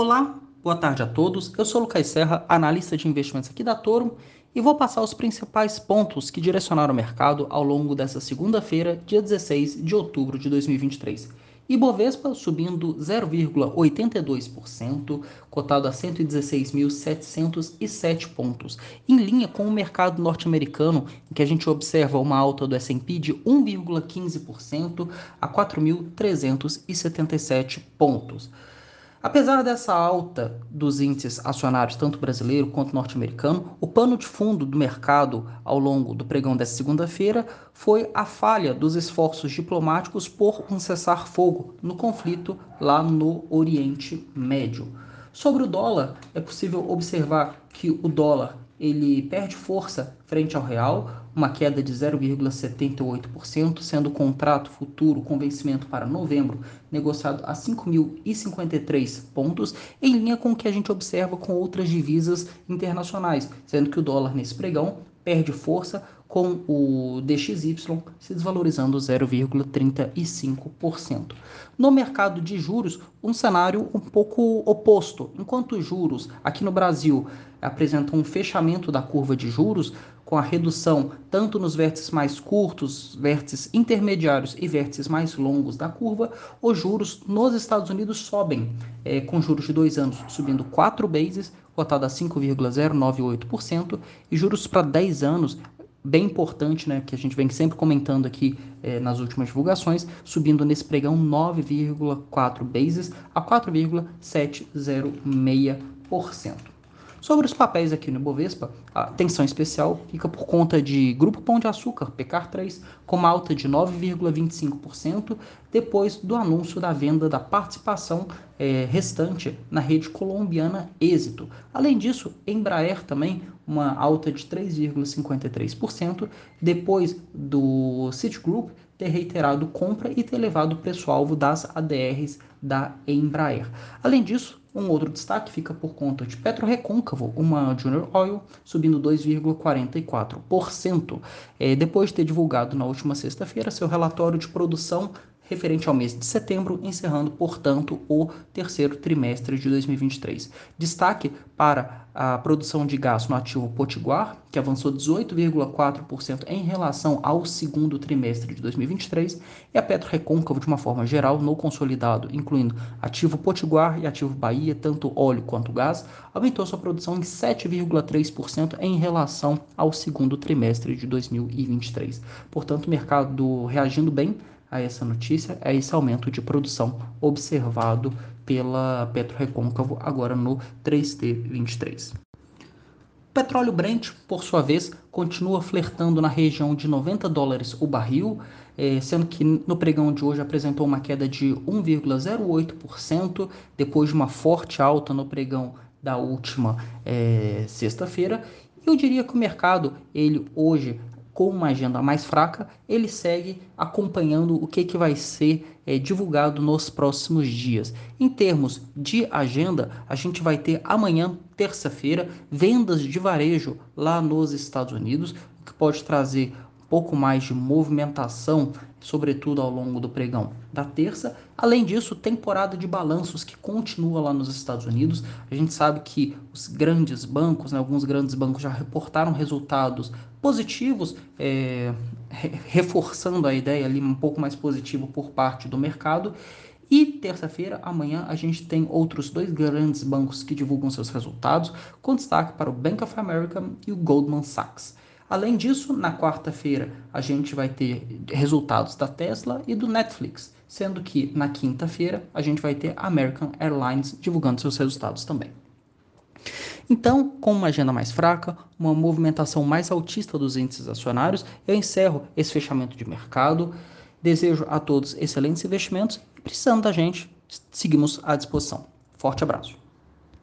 Olá, boa tarde a todos. Eu sou Lucas Serra, analista de investimentos aqui da Toro, e vou passar os principais pontos que direcionaram o mercado ao longo dessa segunda-feira, dia 16 de outubro de 2023. Ibovespa subindo 0,82%, cotado a 116.707 pontos, em linha com o mercado norte-americano, em que a gente observa uma alta do S&P de 1,15% a 4.377 pontos. Apesar dessa alta dos índices acionários, tanto brasileiro quanto norte-americano, o pano de fundo do mercado ao longo do pregão desta segunda-feira foi a falha dos esforços diplomáticos por um cessar-fogo no conflito lá no Oriente Médio. Sobre o dólar, é possível observar que o dólar ele perde força frente ao real, uma queda de 0,78%, sendo o contrato futuro com vencimento para novembro negociado a 5.053 pontos, em linha com o que a gente observa com outras divisas internacionais, sendo que o dólar nesse pregão perde força com o DXY se desvalorizando 0,35%. No mercado de juros, um cenário um pouco oposto. Enquanto os juros aqui no Brasil apresentam um fechamento da curva de juros, com a redução tanto nos vértices mais curtos, vértices intermediários e vértices mais longos da curva, os juros nos Estados Unidos sobem, é, com juros de dois anos subindo 4 bases, cotado a 5,098%, e juros para 10 anos bem importante, né, que a gente vem sempre comentando aqui é, nas últimas divulgações, subindo nesse pregão 9,4 bases a 4,706%. Sobre os papéis aqui no Ibovespa, a atenção especial fica por conta de Grupo Pão de Açúcar, PECAR3, com uma alta de 9,25% depois do anúncio da venda da participação é, restante na rede colombiana Êxito. Além disso, Embraer também uma alta de 3,53% depois do Citigroup ter reiterado compra e ter levado o preço-alvo das ADRs da Embraer. Além disso, um outro destaque fica por conta de Petro Recôncavo, uma Junior Oil, subindo 2,44%, é, depois de ter divulgado na última sexta-feira seu relatório de produção referente ao mês de setembro, encerrando, portanto, o terceiro trimestre de 2023. Destaque para a produção de gás no ativo Potiguar, que avançou 18,4% em relação ao segundo trimestre de 2023, e a Petro Recôncavo, de uma forma geral, no consolidado, incluindo ativo Potiguar e ativo Bahia, tanto óleo quanto gás, aumentou sua produção em 7,3% em relação ao segundo trimestre de 2023. Portanto, o mercado reagindo bem a essa notícia é esse aumento de produção observado pela Petro Recôncavo agora no 3T23. O petróleo Brent, por sua vez, continua flertando na região de 90 dólares o barril, eh, sendo que no pregão de hoje apresentou uma queda de 1,08%, depois de uma forte alta no pregão da última é, sexta-feira. Eu diria que o mercado, ele hoje com uma agenda mais fraca, ele segue acompanhando o que, que vai ser é, divulgado nos próximos dias. Em termos de agenda, a gente vai ter amanhã, terça-feira, vendas de varejo lá nos Estados Unidos, o que pode trazer pouco mais de movimentação, sobretudo ao longo do pregão da terça. Além disso, temporada de balanços que continua lá nos Estados Unidos. A gente sabe que os grandes bancos, né, alguns grandes bancos já reportaram resultados positivos, é, reforçando a ideia ali um pouco mais positivo por parte do mercado. E terça-feira, amanhã, a gente tem outros dois grandes bancos que divulgam seus resultados, com destaque para o Bank of America e o Goldman Sachs. Além disso, na quarta-feira a gente vai ter resultados da Tesla e do Netflix, sendo que na quinta-feira a gente vai ter American Airlines divulgando seus resultados também. Então, com uma agenda mais fraca, uma movimentação mais altista dos índices acionários, eu encerro esse fechamento de mercado. Desejo a todos excelentes investimentos e precisando da gente, seguimos à disposição. Forte abraço.